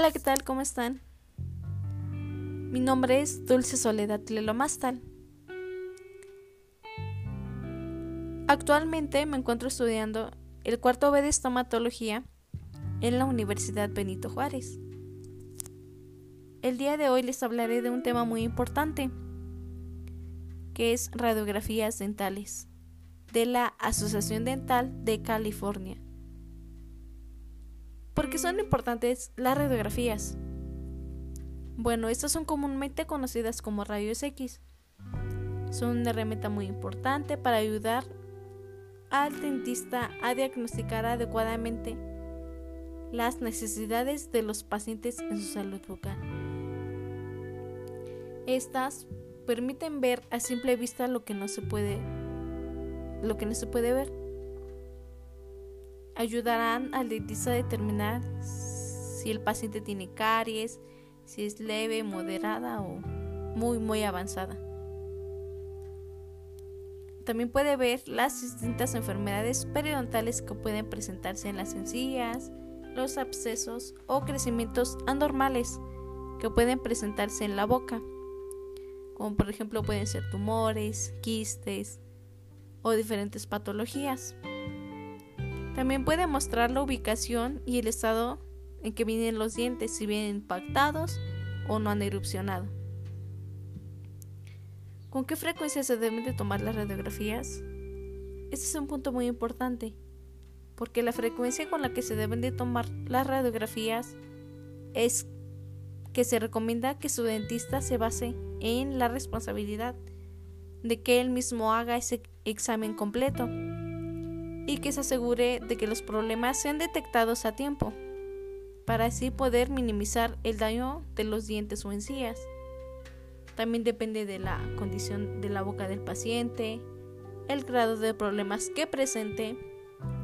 Hola, ¿qué tal? ¿Cómo están? Mi nombre es Dulce Soledad Lelomastal. Actualmente me encuentro estudiando el cuarto B de estomatología en la Universidad Benito Juárez. El día de hoy les hablaré de un tema muy importante, que es radiografías dentales, de la Asociación Dental de California. ¿Por qué son importantes las radiografías? Bueno, estas son comúnmente conocidas como rayos X. Son una herramienta muy importante para ayudar al dentista a diagnosticar adecuadamente las necesidades de los pacientes en su salud bucal. Estas permiten ver a simple vista lo que no se puede lo que no se puede ver ayudarán al dentista a determinar si el paciente tiene caries, si es leve, moderada o muy muy avanzada. También puede ver las distintas enfermedades periodontales que pueden presentarse en las encías, los abscesos o crecimientos anormales que pueden presentarse en la boca, como por ejemplo pueden ser tumores, quistes o diferentes patologías. También puede mostrar la ubicación y el estado en que vienen los dientes, si vienen impactados o no han erupcionado. ¿Con qué frecuencia se deben de tomar las radiografías? Este es un punto muy importante, porque la frecuencia con la que se deben de tomar las radiografías es que se recomienda que su dentista se base en la responsabilidad de que él mismo haga ese examen completo y que se asegure de que los problemas sean detectados a tiempo, para así poder minimizar el daño de los dientes o encías. También depende de la condición de la boca del paciente, el grado de problemas que presente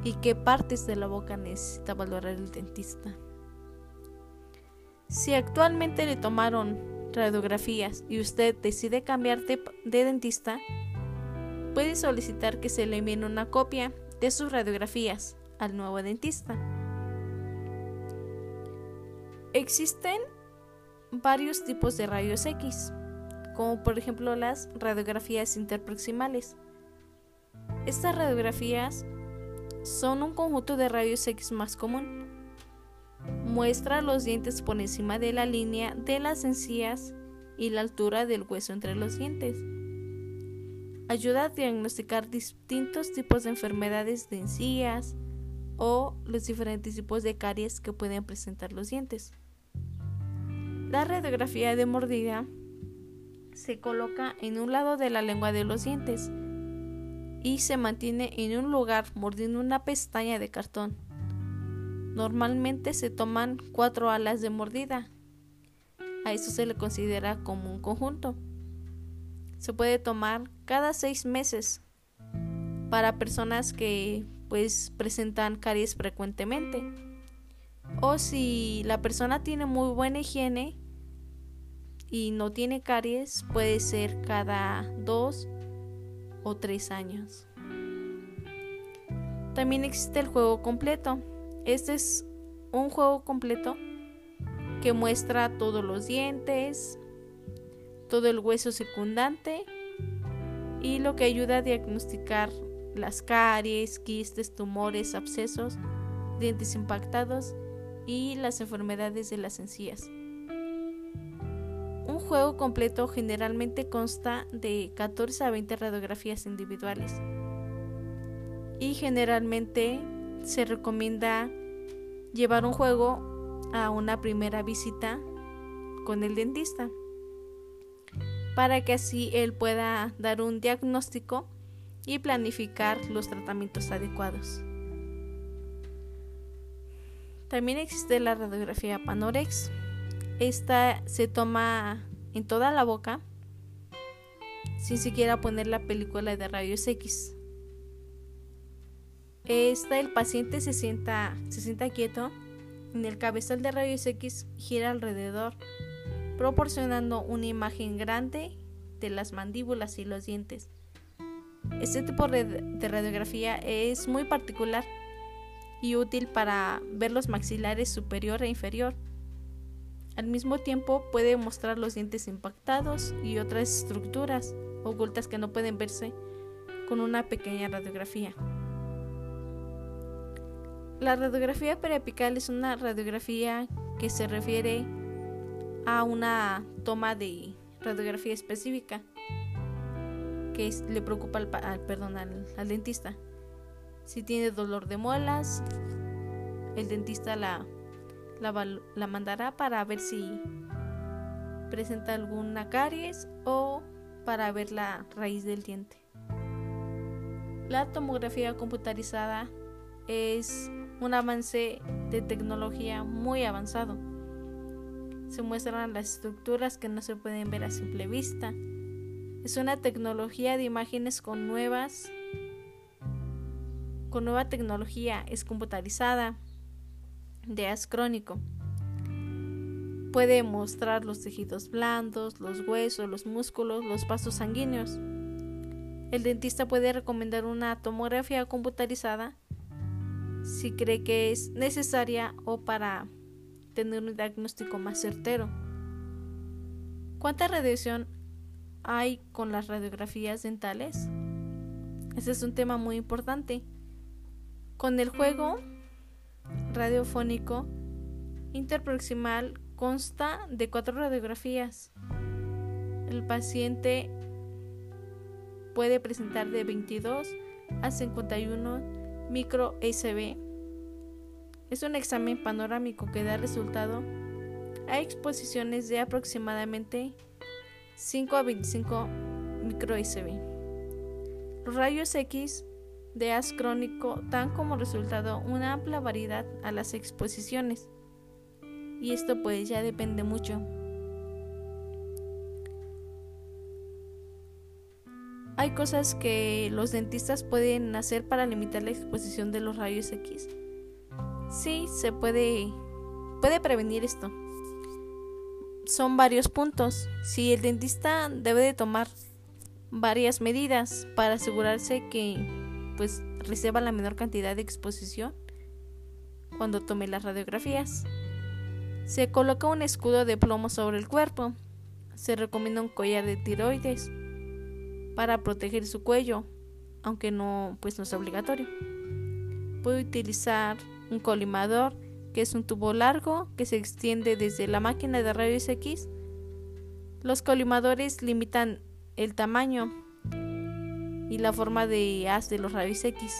y qué partes de la boca necesita valorar el dentista. Si actualmente le tomaron radiografías y usted decide cambiar de, dentista, puede solicitar que se le envíe una copia de sus radiografías al nuevo dentista. Existen varios tipos de rayos X, como por ejemplo las radiografías interproximales. Estas radiografías son un conjunto de rayos X más común. Muestra los dientes por encima de la línea de las encías y la altura del hueso entre los dientes. Ayuda a diagnosticar distintos tipos de enfermedades de encías o los diferentes tipos de caries que pueden presentar los dientes. La radiografía de mordida se coloca en un lado de la lengua de los dientes y se mantiene en un lugar mordiendo una pestaña de cartón. Normalmente se toman cuatro alas de mordida. A eso se le considera como un conjunto se puede tomar cada seis meses para personas que pues presentan caries frecuentemente. O si la persona tiene muy buena higiene y no tiene caries puede ser cada dos o tres años. También existe el juego completo. Este es un juego completo que muestra todos los dientes todo el hueso circundante y lo que ayuda a diagnosticar las caries, quistes, tumores, abscesos, dientes impactados y las enfermedades de las encías. Un juego completo generalmente consta de 14 a 20 radiografías individuales y generalmente se recomienda llevar un juego a una primera visita con el dentista para que así él pueda dar un diagnóstico y planificar los tratamientos adecuados. También existe la radiografía Panorex. Esta se toma en toda la boca sin siquiera poner la película de rayos X. Esta el paciente se sienta, se sienta quieto, en el cabezal de rayos X gira alrededor proporcionando una imagen grande de las mandíbulas y los dientes. Este tipo de radiografía es muy particular y útil para ver los maxilares superior e inferior, Al mismo tiempo puede mostrar los dientes impactados y otras estructuras ocultas que no pueden verse con una pequeña radiografía. La radiografía periapical es una radiografía que se refiere a una toma de radiografía específica que le preocupa al, perdón, al, dentista. Si tiene dolor de muelas, el dentista la, la, mandará para ver si presenta alguna caries o para ver la raíz del diente. La tomografía computarizada es un avance de tecnología muy avanzado. Se muestran las estructuras que no se pueden ver a simple vista. Es una tecnología de imágenes con nuevas con nueva tecnología, es computarizada, de crónico. Puede mostrar los tejidos blandos, los huesos, los músculos, los vasos sanguíneos. El dentista puede recomendar una tomografía computarizada si cree que es necesaria o para tener un diagnóstico más certero. ¿Cuánta radiación hay con las radiografías dentales? Ese es un tema muy importante. Con el juego radiofónico interproximal consta de cuatro radiografías. El paciente puede presentar de 22 a 51 micro SB. Es un examen panorámico que da resultado a exposiciones de aproximadamente 5 a 25 micro SB. Los rayos X de haz crónico dan como resultado una amplia variedad a las exposiciones. Y esto pues ya depende mucho Hay cosas que los dentistas pueden hacer para limitar la exposición de los rayos X. Sí, se puede puede prevenir esto. Son varios puntos. Si el dentista debe de tomar varias medidas para asegurarse que pues reciba la menor cantidad de exposición cuando tome las radiografías. Se coloca un escudo de plomo sobre el cuerpo. Se recomienda un collar de tiroides para proteger su cuello, aunque no, pues no es obligatorio. Puede utilizar un colimador, que es un tubo largo que se extiende desde la máquina de rayos X. Los colimadores limitan el tamaño y la forma de haz de los rayos X,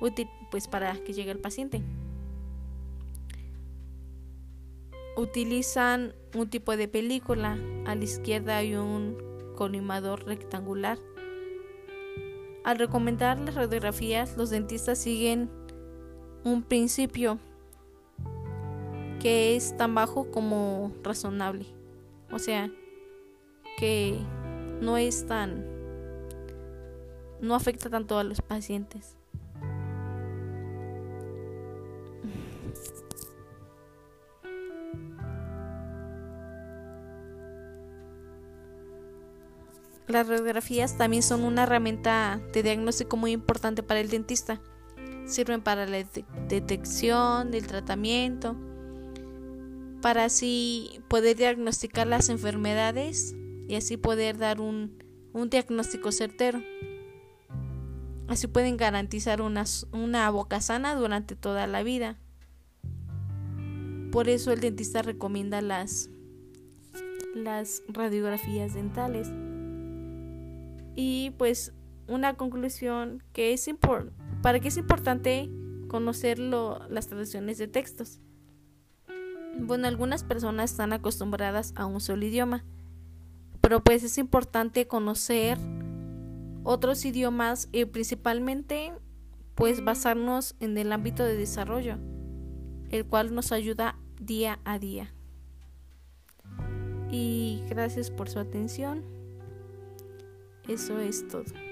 útil pues para que llegue el paciente. Utilizan un tipo de película, a la izquierda hay un colimador rectangular. Al recomendar las radiografías, los dentistas siguen un principio que es tan bajo como razonable. O sea, que no es tan... no afecta tanto a los pacientes. Las radiografías también son una herramienta de diagnóstico muy importante para el dentista. Sirven para la detección, del tratamiento, para así poder diagnosticar las enfermedades y así poder dar un, diagnóstico certero. Así pueden garantizar una, una boca sana durante toda la vida. Por eso el dentista recomienda las, las radiografías dentales. Y pues una conclusión que es para que es importante conocer las traducciones de textos. Bueno, algunas personas están acostumbradas a un solo idioma, pero pues es importante conocer otros idiomas y principalmente pues basarnos en el ámbito de desarrollo, el cual nos ayuda día a día. Y gracias por su atención. Eso es todo.